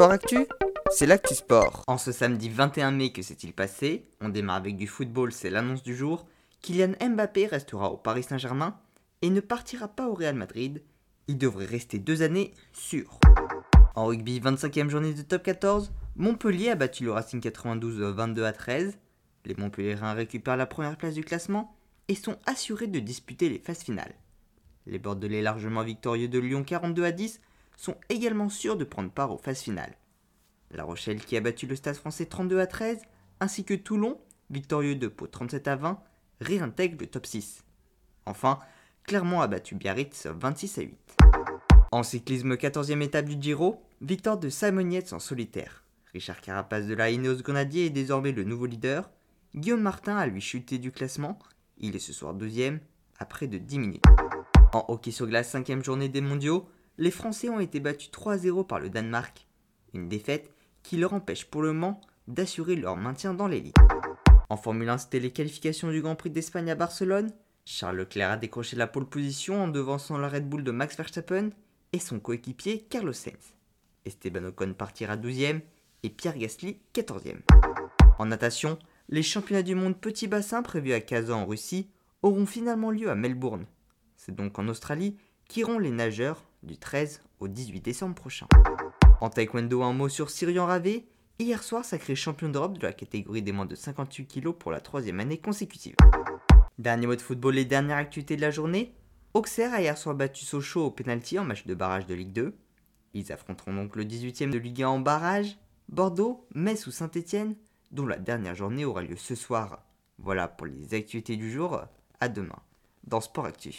Sport Actu, c'est l'actu sport. En ce samedi 21 mai, que s'est-il passé On démarre avec du football, c'est l'annonce du jour. Kylian Mbappé restera au Paris Saint-Germain et ne partira pas au Real Madrid. Il devrait rester deux années sûr. En rugby, 25e journée de top 14, Montpellier a battu le Racing 92 22 à 13. Les Montpellierins récupèrent la première place du classement et sont assurés de disputer les phases finales. Les Bordelais largement victorieux de Lyon 42 à 10 sont également sûrs de prendre part aux phases finales. La Rochelle qui a battu le Stade français 32 à 13, ainsi que Toulon, victorieux de Pau 37 à 20, réintègre le top 6. Enfin, Clermont a battu Biarritz 26 à 8. En cyclisme 14e étape du Giro, victoire de Simon Yates en solitaire. Richard Carapace de la Ineos Grenadier est désormais le nouveau leader. Guillaume Martin a lui chuté du classement. Il est ce soir deuxième, à près de 10 minutes. En hockey sur glace, cinquième journée des mondiaux, les Français ont été battus 3-0 par le Danemark. Une défaite qui leur empêche pour le moment d'assurer leur maintien dans l'élite. En Formule 1, c'était les qualifications du Grand Prix d'Espagne à Barcelone. Charles Leclerc a décroché la pole position en devançant la Red Bull de Max Verstappen et son coéquipier Carlos Sainz. Esteban Ocon partira 12e et Pierre Gasly 14e. En natation, les championnats du monde petit bassin prévus à Kazan en Russie auront finalement lieu à Melbourne. C'est donc en Australie qu'iront les nageurs du 13 au 18 décembre prochain. En taekwondo, un mot sur Sirian Ravé. Hier soir, sacré champion d'Europe de la catégorie des moins de 58 kg pour la troisième année consécutive. Dernier mot de football et dernière activité de la journée. Auxerre a hier soir battu Sochaux au pénalty en match de barrage de Ligue 2. Ils affronteront donc le 18e de Ligue 1 en barrage, Bordeaux, Metz ou Saint-Etienne, dont la dernière journée aura lieu ce soir. Voilà pour les activités du jour. À demain dans Sport Actif.